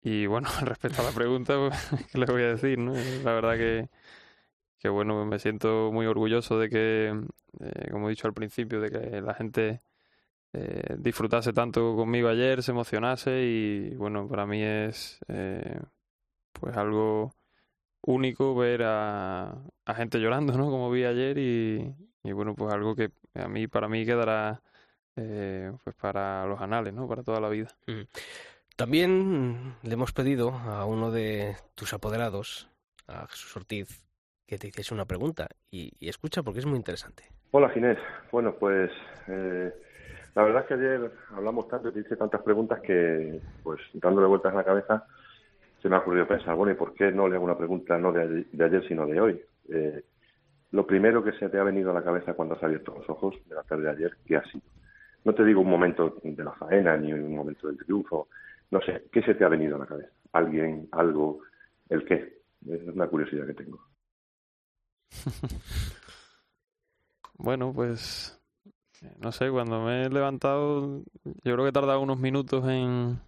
Speaker 7: Y bueno, respecto a la pregunta, pues, ¿qué les voy a decir, no? La verdad que, que bueno, me siento muy orgulloso de que, eh, como he dicho al principio, de que la gente eh, disfrutase tanto conmigo ayer, se emocionase y bueno, para mí es eh, pues algo único ver a, gente llorando, ¿no? Como vi ayer y, bueno, pues algo que a mí, para mí quedará pues para los anales, ¿no? Para toda la vida.
Speaker 1: También le hemos pedido a uno de tus apoderados, a Jesús Ortiz, que te hiciese una pregunta. Y escucha porque es muy interesante.
Speaker 8: Hola Ginés. Bueno, pues eh, la verdad es que ayer hablamos tanto y te hice tantas preguntas que, pues dándole vueltas en la cabeza, se me ha ocurrido pensar, bueno, ¿y por qué no le hago una pregunta no de, ayer- de ayer sino de hoy? Eh, lo primero que se te ha venido a la cabeza cuando has abierto los ojos de la tarde de ayer, ¿qué ha sido? No te digo un momento de la faena ni un momento del triunfo, no sé, ¿qué se te ha venido a la cabeza? ¿Alguien, algo, el qué? Es una curiosidad que tengo.
Speaker 7: Bueno, pues eh, no sé, cuando me he levantado, yo creo que he tardado unos minutos en,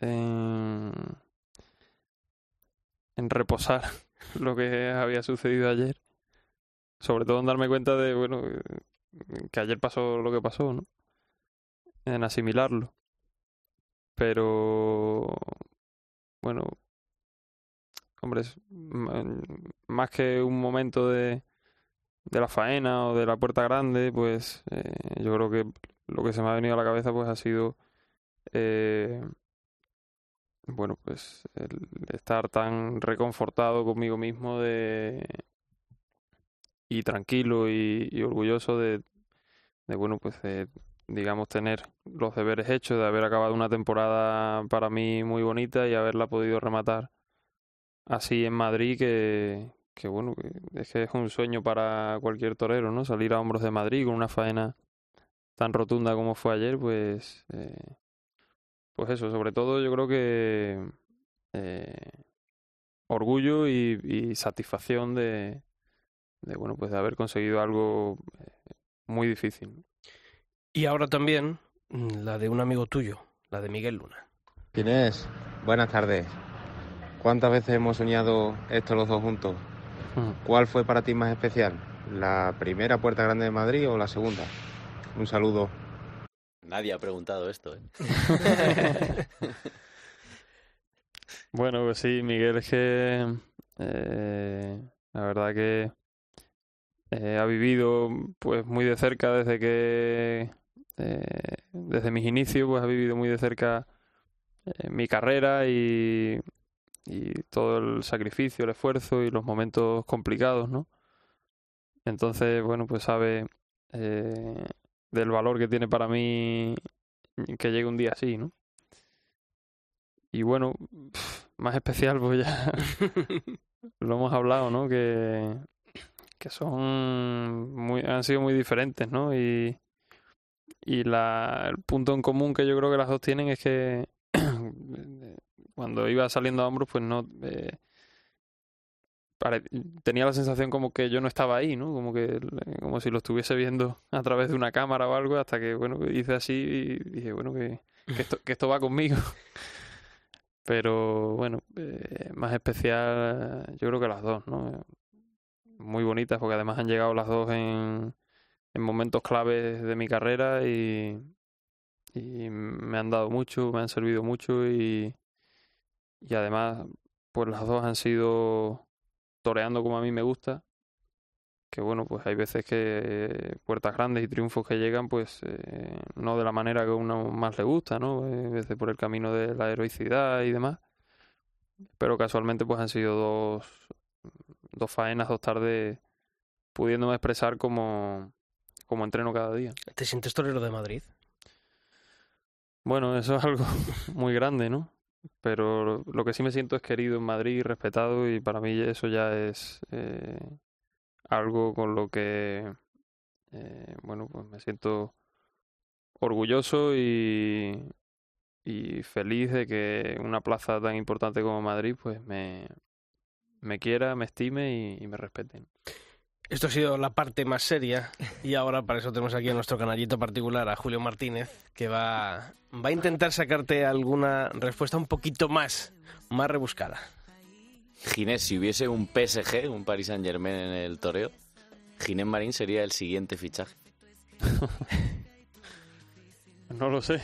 Speaker 7: en, en reposar lo que había sucedido ayer. Sobre todo en darme cuenta de, bueno, eh, que ayer pasó lo que pasó, ¿no? En asimilarlo. Pero, bueno, hombre, más que un momento de, de la faena o de la puerta grande, pues eh, yo creo que lo que se me ha venido a la cabeza pues ha sido eh, bueno pues el estar tan reconfortado conmigo mismo de y tranquilo y, orgulloso de, bueno pues digamos tener los deberes hechos de haber acabado una temporada para mí muy bonita y haberla podido rematar así en Madrid que, que bueno, que es que es un sueño para cualquier torero, ¿no? Salir a hombros de Madrid con una faena tan rotunda como fue ayer, pues, eh, pues eso, sobre todo yo creo que eh, orgullo y, y satisfacción de, de, bueno, pues de haber conseguido algo eh, muy difícil.
Speaker 1: Y ahora también mm, la de un amigo tuyo, la de Miguel Luna.
Speaker 9: Inés, buenas tardes. ¿Cuántas veces hemos soñado esto los dos juntos? ¿Cuál fue para ti más especial? ¿La primera Puerta Grande de Madrid o la segunda? Un saludo.
Speaker 2: Nadie ha preguntado esto, ¿eh?
Speaker 7: Bueno, pues sí, Miguel es que eh, la verdad que eh, ha vivido pues muy de cerca desde que eh, desde mis inicios pues ha vivido muy de cerca eh, mi carrera y, y todo el sacrificio, el esfuerzo y los momentos complicados, ¿no? Entonces, bueno, pues sabe eh, del valor que tiene para mí que llegue un día así, ¿no? y bueno, más especial, pues ya lo hemos hablado, ¿no? Que, que son muy, han sido muy diferentes, ¿no? Y, y la, el punto en común que yo creo que las dos tienen es que cuando iba saliendo a hombros, pues no... Eh, tenía la sensación como que yo no estaba ahí, ¿no? Como que como si lo estuviese viendo a través de una cámara o algo, hasta que, bueno, hice así y dije, bueno, que, que, esto, que esto va conmigo. Pero bueno, eh, más especial yo creo que las dos, ¿no? Muy bonitas porque además han llegado las dos en, en momentos claves de mi carrera y, y me han dado mucho, me han servido mucho y, y además pues las dos han sido toreando como a mí me gusta que bueno pues hay veces que puertas grandes y triunfos que llegan pues eh, no de la manera que a uno más le gusta no a veces por el camino de la heroicidad y demás pero casualmente pues han sido dos dos faenas dos tardes pudiéndome expresar como como entreno cada día.
Speaker 1: Te sientes torero de Madrid
Speaker 7: bueno eso es algo muy grande no pero lo que sí me siento es querido en Madrid, respetado y para mí eso ya es eh, algo con lo que, eh, bueno, pues me siento orgulloso y, y feliz de que una plaza tan importante como Madrid pues me, me quiera, me estime y, me respeten.
Speaker 1: Esto ha sido la parte más seria y ahora para eso tenemos aquí a nuestro canallito particular, a Julio Martínez, que va, va a intentar sacarte alguna respuesta un poquito más, más rebuscada.
Speaker 2: Ginés, si hubiese un PSG, un Paris Saint Germain en el toreo, Ginés Marín sería el siguiente fichaje.
Speaker 7: no lo sé.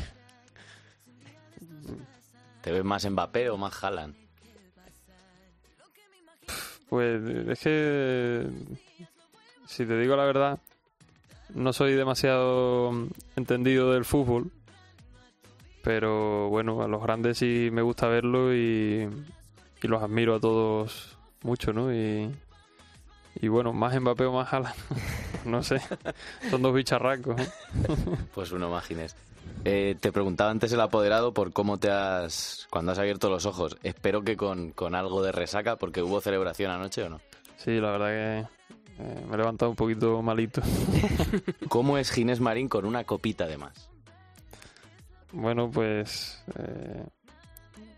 Speaker 2: ¿Te ves más Mbappé o más Haaland?
Speaker 7: Pues es que, si te digo la verdad, no soy demasiado entendido del fútbol, pero bueno, a los grandes sí me gusta verlo y, y los admiro a todos mucho, ¿no? Y, y bueno, más Mbappé o más Haaland, no sé, son dos bicharracos. ¿eh?
Speaker 2: pues uno más Ginés. Eh, te preguntaba antes el apoderado por cómo te has. cuando has abierto los ojos. Espero que con, con algo de resaca, porque hubo celebración anoche o no.
Speaker 7: Sí, la verdad que eh, me he levantado un poquito malito.
Speaker 2: ¿Cómo es Ginés Marín con una copita de más?
Speaker 7: Bueno, pues. Eh,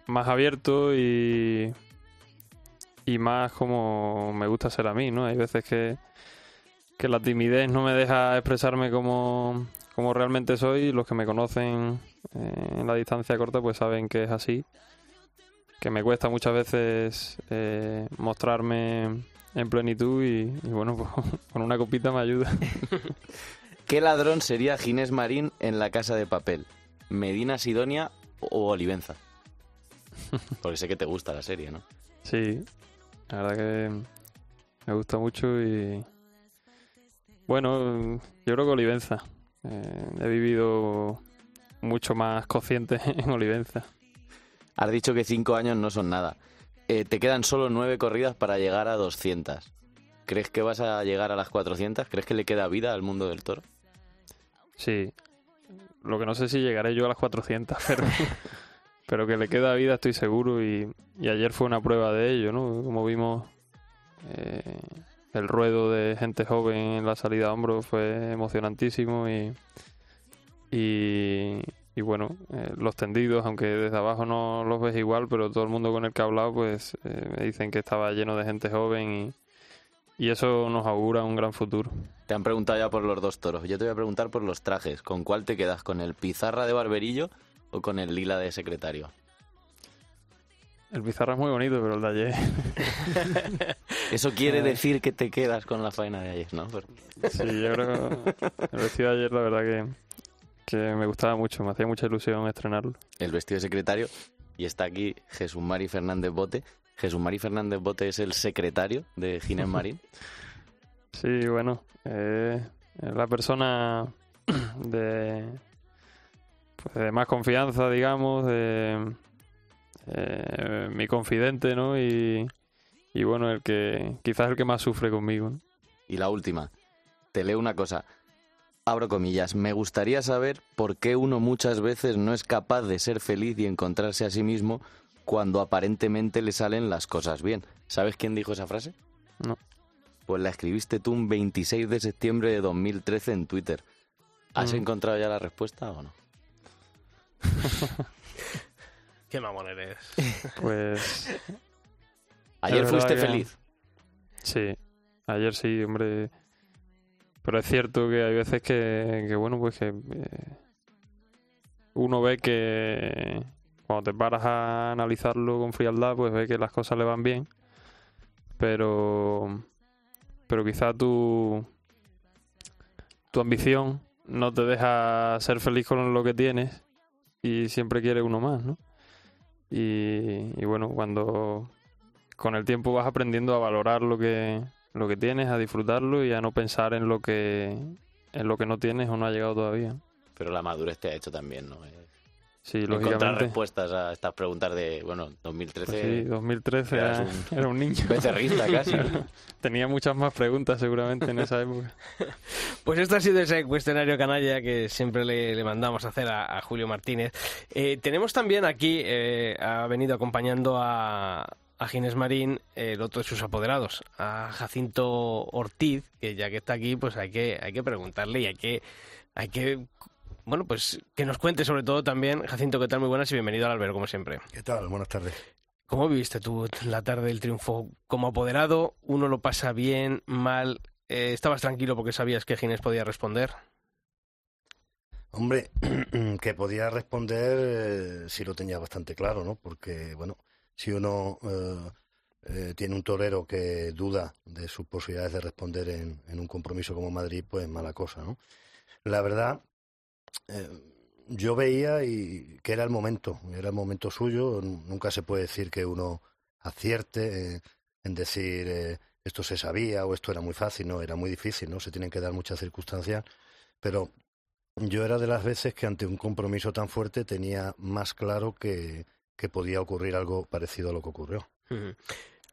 Speaker 7: más abierto y. y más como me gusta ser a mí, ¿no? Hay veces que. que la timidez no me deja expresarme como como realmente soy. Los que me conocen eh, en la distancia corta pues saben que es así. Que me cuesta muchas veces mostrarme en plenitud y, y bueno, pues, con una copita me ayuda.
Speaker 2: ¿Qué ladrón sería Ginés Marín en la casa de papel? ¿Medina Sidonia o Olivenza? Porque sé que te gusta la serie, ¿no?
Speaker 7: Sí, la verdad que me gusta mucho y... Bueno, yo creo que Olivenza. Eh, he vivido mucho más consciente en Olivenza.
Speaker 2: Has dicho que cinco años no son nada. Eh, te quedan solo nueve corridas para llegar a 200. ¿Crees que vas a llegar a las 400? ¿Crees que le queda vida al mundo del toro?
Speaker 7: Sí. Lo que no sé si llegaré yo a las 400, pero, pero que le queda vida estoy seguro y, y ayer fue una prueba de ello, ¿no? Como vimos, eh, el ruedo de gente joven en la salida a hombro fue emocionantísimo y, y, y bueno, eh, los tendidos, aunque desde abajo no los ves igual, pero todo el mundo con el que he hablado pues eh, me dicen que estaba lleno de gente joven y, y eso nos augura un gran futuro.
Speaker 2: Te han preguntado ya por los dos toros. Yo te voy a preguntar por los trajes. ¿Con cuál te quedas? ¿Con el pizarra de barberillo o con el lila de secretario?
Speaker 7: El pizarra es muy bonito, pero el de ayer.
Speaker 2: Eso quiere decir que te quedas con la faena de ayer, ¿no? Pero...
Speaker 7: Sí, yo creo que el vestido de ayer, la verdad que, que me gustaba mucho, me hacía mucha ilusión estrenarlo.
Speaker 2: El vestido de secretario. Y está aquí Jesús Mari Fernández Bote. Jesús Mari Fernández Bote es el secretario de Ginés Marín.
Speaker 7: Sí, bueno, eh, es la persona de, pues de más confianza, digamos, de eh, mi confidente, ¿no? Y, y, bueno, el que quizás el que más sufre conmigo. ¿no?
Speaker 2: Y la última, te leo una cosa. Abro comillas, me gustaría saber por qué uno muchas veces no es capaz de ser feliz y encontrarse a sí mismo cuando aparentemente le salen las cosas bien. ¿Sabes quién dijo esa frase?
Speaker 7: No.
Speaker 2: Pues la escribiste tú un 26 de septiembre de 2013 en Twitter. ¿Has
Speaker 7: Mm.
Speaker 2: encontrado ya la respuesta o no?
Speaker 1: Qué mamón eres.
Speaker 7: Pues
Speaker 2: Ayer fuiste feliz.
Speaker 7: sí, ayer sí, hombre. Pero es cierto que hay veces que, que bueno, pues que eh, uno ve que cuando te paras a analizarlo con frialdad, pues ve que las cosas le van bien. Pero, pero quizá tu, tu ambición no te deja ser feliz con lo que tienes y siempre quieres uno más, ¿no? Y bueno, cuando con el tiempo vas aprendiendo a valorar lo que, lo que tienes, a disfrutarlo y a no pensar en lo que en lo que no tienes o no ha llegado todavía.
Speaker 2: Pero la madurez te ha hecho también, ¿no?
Speaker 7: Sí,
Speaker 2: Encontrar
Speaker 7: lógicamente.
Speaker 2: respuestas a estas preguntas de, bueno, 2013...
Speaker 7: Pues sí, 2013
Speaker 2: eras
Speaker 7: era,
Speaker 2: un
Speaker 7: era un niño.
Speaker 2: becerrista casi.
Speaker 7: Tenía muchas más preguntas seguramente en esa época.
Speaker 1: Pues este ha sido ese cuestionario canalla que siempre le, le mandamos a hacer a, a Julio Martínez. Eh, tenemos también aquí, eh, ha venido acompañando a, a Ginés Marín, el otro de sus apoderados, a Jacinto Ortiz, que ya que está aquí, pues hay que, hay que preguntarle y hay que, hay que, bueno, pues que nos cuente sobre todo también, Jacinto, ¿qué tal? Muy buenas y bienvenido al albero, como siempre.
Speaker 10: ¿Qué tal? Buenas tardes.
Speaker 1: ¿Cómo viviste tú la tarde del triunfo como apoderado? ¿Uno lo pasa bien, mal? Eh, ¿Estabas tranquilo porque sabías que Ginés podía responder?
Speaker 10: Hombre, que podía responder eh, sí lo tenía bastante claro, ¿no? Porque, bueno, si uno eh, eh, tiene un torero que duda de sus posibilidades de responder en, un compromiso como Madrid, pues mala cosa, ¿no? La verdad, eh, yo veía y que era el momento, era el momento suyo. Nunca se puede decir que uno acierte en decir esto se sabía o esto era muy fácil, no, era muy difícil, ¿no? Se tienen que dar muchas circunstancias, pero yo era de las veces que ante un compromiso tan fuerte tenía más claro que, que podía ocurrir algo parecido a lo que ocurrió.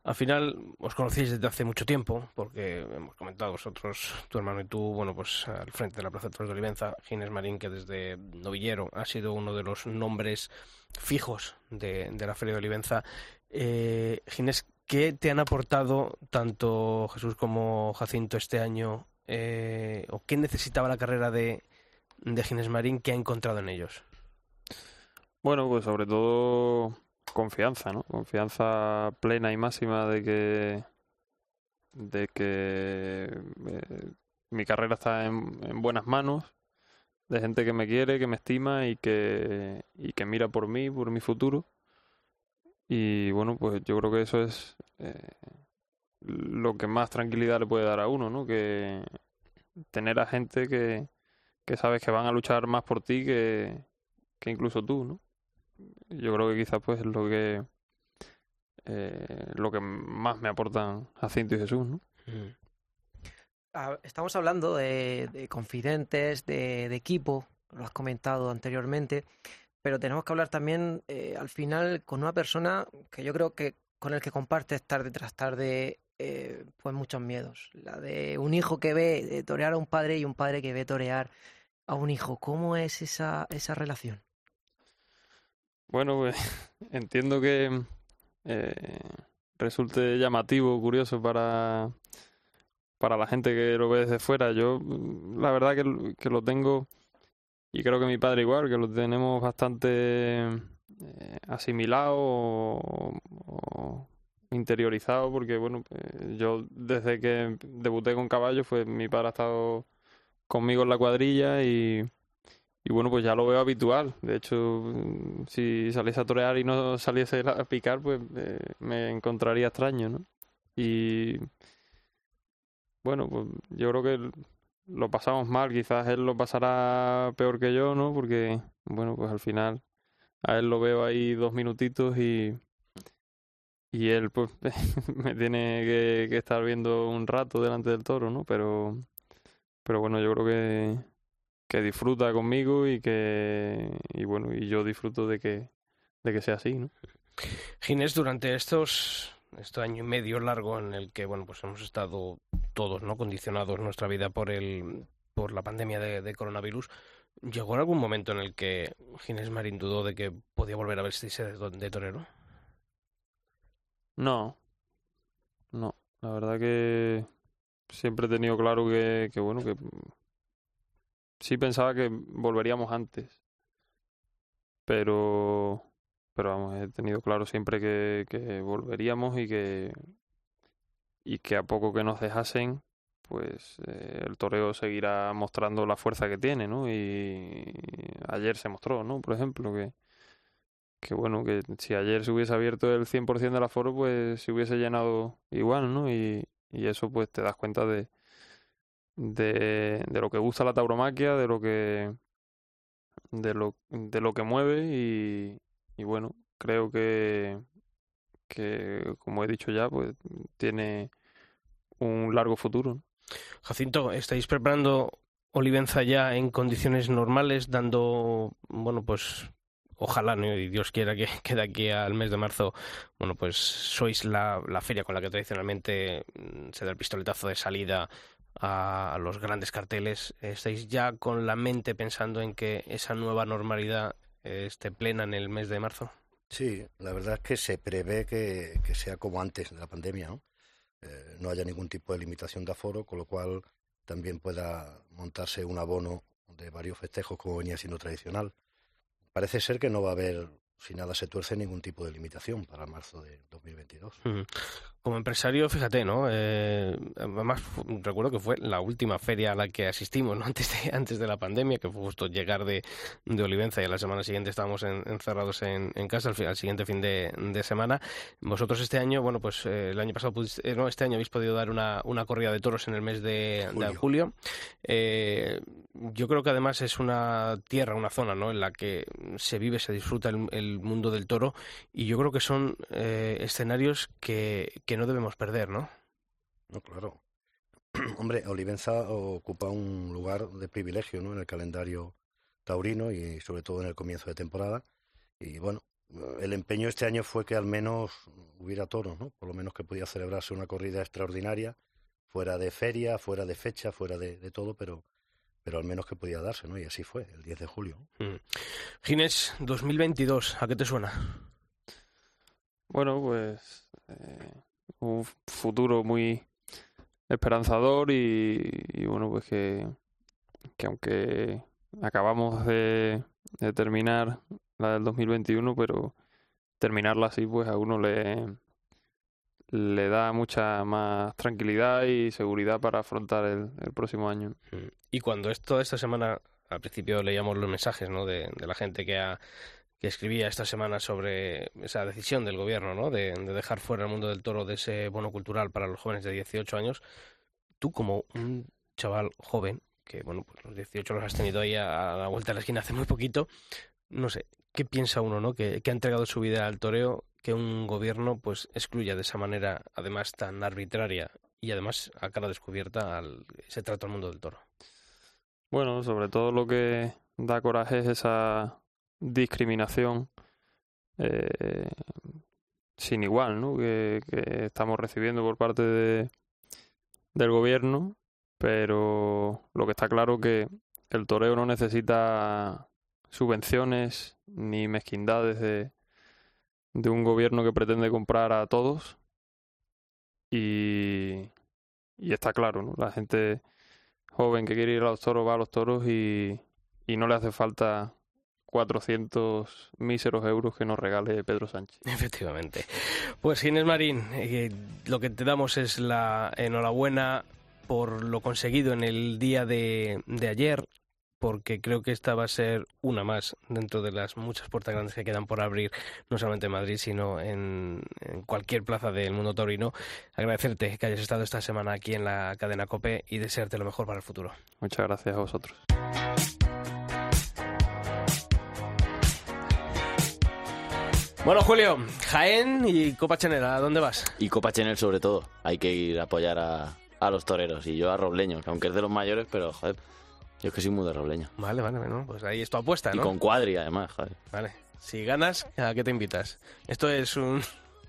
Speaker 1: Al final os conocéis desde hace mucho tiempo, porque hemos comentado vosotros, tu hermano y tú, bueno, pues al frente de la Plaza de Toros de Olivenza, Ginés Marín, que desde novillero ha sido uno de los nombres fijos de, la Feria de Olivenza. Eh, Ginés, ¿qué te han aportado tanto Jesús como Jacinto este año? eh, ¿O qué necesitaba la carrera de, de Marín que ha encontrado en ellos?
Speaker 7: Bueno, pues sobre todo confianza, ¿no? Confianza plena y máxima de que de que eh, mi carrera está en, en buenas manos, de gente que me quiere, que me estima y que y que mira por mí, por mi futuro. Y bueno, pues yo creo que eso es eh, lo que más tranquilidad le puede dar a uno, ¿no? Que tener a gente que, que sabes que van a luchar más por ti que, que incluso tú, ¿no? Yo creo que quizás pues es lo que eh, lo que más me aportan Jacinto y Jesús, ¿no?
Speaker 3: Ah, Estamos hablando de, de confidentes, de, de equipo, lo has comentado anteriormente, pero tenemos que hablar también eh, al final con una persona que yo creo que con el que compartes tarde tras tarde eh, pues muchos miedos. La de un hijo que ve eh, torear a un padre y un padre que ve torear a un hijo. ¿Cómo es esa, esa relación?
Speaker 7: Bueno, pues entiendo que eh, resulte llamativo, curioso para, para la gente que lo ve desde fuera. Yo, mm, la verdad que, que lo tengo, y creo que mi padre igual, que lo tenemos bastante eh, asimilado o, interiorizado, porque bueno, pues, yo desde que debuté con caballos, pues mi padre ha estado conmigo en la cuadrilla y... Y bueno, pues ya lo veo habitual. De hecho, si saliese a torear y no saliese a picar, pues eh, me encontraría extraño, ¿no? Y bueno, pues yo creo que lo pasamos mal. Quizás él lo pasará peor que yo, ¿no? Porque, bueno, pues al final a él lo veo ahí dos minutitos y, y él pues me tiene que estar viendo un rato delante del toro, ¿no? Pero, pero bueno, yo creo que que disfruta conmigo y que y bueno y yo disfruto de que de que sea así no
Speaker 1: Ginés, durante estos este año y medio largo en el que bueno pues hemos estado todos no condicionados nuestra vida por el por la pandemia de, coronavirus, ¿llegó algún momento en el que Ginés Marín dudó de que podía volver a vestirse de, de torero?
Speaker 7: No, no, la verdad que siempre he tenido claro que, que bueno, que sí pensaba que volveríamos antes, pero pero vamos, he tenido claro siempre que, que volveríamos y que y que a poco que nos dejasen, pues eh, el toreo seguirá mostrando la fuerza que tiene, ¿no? Y ayer se mostró, ¿no? Por ejemplo, que, que bueno, que si ayer se hubiese abierto el 100% del aforo, pues se hubiese llenado igual, ¿no? Y, y eso pues te das cuenta de, de, de lo que gusta la tauromaquia, de lo que de lo, de lo que mueve y, y bueno, creo que, que, como he dicho ya, pues tiene un largo futuro.
Speaker 1: Jacinto, ¿estáis preparando Olivenza ya en condiciones normales, dando, bueno, pues ojalá, y Dios quiera que, que, de aquí al mes de marzo, bueno, pues sois la, la feria con la que tradicionalmente mm, se da el pistoletazo de salida a, los grandes carteles. ¿Estáis ya con la mente pensando en que esa nueva normalidad esté plena en el mes de marzo?
Speaker 10: Sí, la verdad es que se prevé que, que sea como antes de la pandemia, ¿no? Eh, no haya ningún tipo de limitación de aforo, con lo cual también pueda montarse un abono de varios festejos como venía siendo tradicional. Parece ser que no va a haber si nada se tuerce, ningún tipo de limitación para marzo de 2022.
Speaker 1: Como empresario, fíjate, ¿no? Eh, además, recuerdo que fue la última feria a la que asistimos, ¿no? Antes de, antes de la pandemia, que fue justo llegar de, de Olivenza y a la semana siguiente estábamos encerrados en, en, casa, al, al, siguiente fin de, de, semana. Vosotros este año, bueno, pues eh, el año pasado, eh, no, este año habéis podido dar una, una corrida de toros en el mes de julio. De julio. Yo creo que además es una tierra, una zona, ¿no? En la que se vive, se disfruta el, el mundo del toro y yo creo que son eh, escenarios que, que no debemos perder, ¿no?
Speaker 10: No, claro. Hombre, Olivenza ocupa un lugar de privilegio ¿no? en el calendario taurino y sobre todo en el comienzo de temporada. Y bueno, el empeño este año fue que al menos hubiera toros, ¿no? Por lo menos que podía celebrarse una corrida extraordinaria, fuera de feria, fuera de fecha, fuera de, de todo, pero pero al menos que podía darse, ¿no? Y así fue, el 10 de julio.
Speaker 1: Mm. Ginés, 2022, ¿a qué te suena?
Speaker 7: Bueno, pues eh, un futuro muy esperanzador y, y bueno, pues que, que aunque acabamos de, de, terminar la del 2021, pero terminarla así, pues a uno le, le da mucha más tranquilidad y seguridad para afrontar el, próximo año.
Speaker 1: Mm. Y cuando esto esta semana, al principio leíamos los mensajes ¿no? de, de la gente que ha que escribía esta semana sobre esa decisión del gobierno ¿no? de, de, dejar fuera el mundo del toro de ese bono cultural para los jóvenes de 18 años, tú como un chaval joven, que bueno, pues los 18 los has tenido ahí a, a la vuelta de la esquina hace muy poquito, no sé, ¿qué piensa uno ¿no? que, que ha entregado su vida al toreo que un gobierno pues excluya de esa manera, además tan arbitraria y además a cara descubierta al, ese trato al mundo del toro?
Speaker 7: Bueno, sobre todo lo que da coraje es esa discriminación eh, sin igual ¿no? que, estamos recibiendo por parte de, del gobierno, pero lo que está claro que el toreo no necesita subvenciones ni mezquindades de, de un gobierno que pretende comprar a todos y, y está claro, ¿no? La gente joven que quiere ir a los toros va a los toros y, y no le hace falta 400 míseros euros que nos regale Pedro Sánchez.
Speaker 1: Efectivamente. Pues Ginés Marín, eh, lo que te damos es la enhorabuena por lo conseguido en el día de, de ayer, porque creo que esta va a ser una más dentro de las muchas puertas grandes que quedan por abrir, no solamente en Madrid, sino en, en, cualquier plaza del mundo taurino. Agradecerte que hayas estado esta semana aquí en la cadena COPE y desearte lo mejor para el futuro.
Speaker 7: Muchas gracias a vosotros.
Speaker 1: Bueno, Julio, Jaén y Copa Chanel, ¿a dónde vas?
Speaker 2: Y Copa Chanel sobre todo. Hay que ir a apoyar a, a los toreros y yo a Robleño, que aunque es de los mayores, pero joder, yo es que soy muy de Robleño.
Speaker 1: Vale, vale, bueno, pues ahí es tu apuesta, ¿no?
Speaker 2: Y con cuadri, además, joder.
Speaker 1: Vale. Si ganas, ¿a qué te invitas? Esto es un...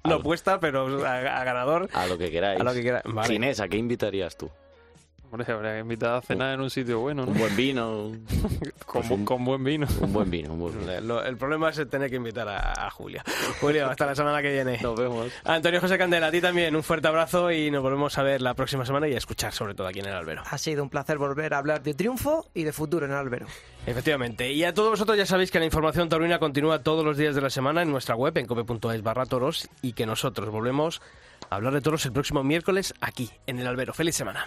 Speaker 1: una apuesta, pero a, a, ganador.
Speaker 2: A lo que queráis.
Speaker 1: A lo que queráis. Vale.
Speaker 2: Ginés, ¿a qué invitarías tú?
Speaker 7: Hombre, habría que invitar a cenar en un sitio bueno, ¿no?
Speaker 2: Un buen vino.
Speaker 7: con,
Speaker 2: Pues un-
Speaker 7: con buen vino.
Speaker 2: Un buen vino, un buen vino.
Speaker 1: El problema es tener que invitar a, a Julia. Julio, hasta la semana que viene.
Speaker 2: Nos vemos.
Speaker 1: Antonio José Candela, a ti también un fuerte abrazo y nos volvemos a ver la próxima semana y a escuchar sobre todo aquí en el Albero.
Speaker 3: Ha sido un placer volver a hablar de triunfo y de futuro en el albero.
Speaker 1: Efectivamente. Y a todos vosotros ya sabéis que la información taurina continúa todos los días de la semana en nuestra web en cope.es barra toros y que nosotros volvemos hablar de toros el próximo miércoles aquí en el Albero. Feliz semana.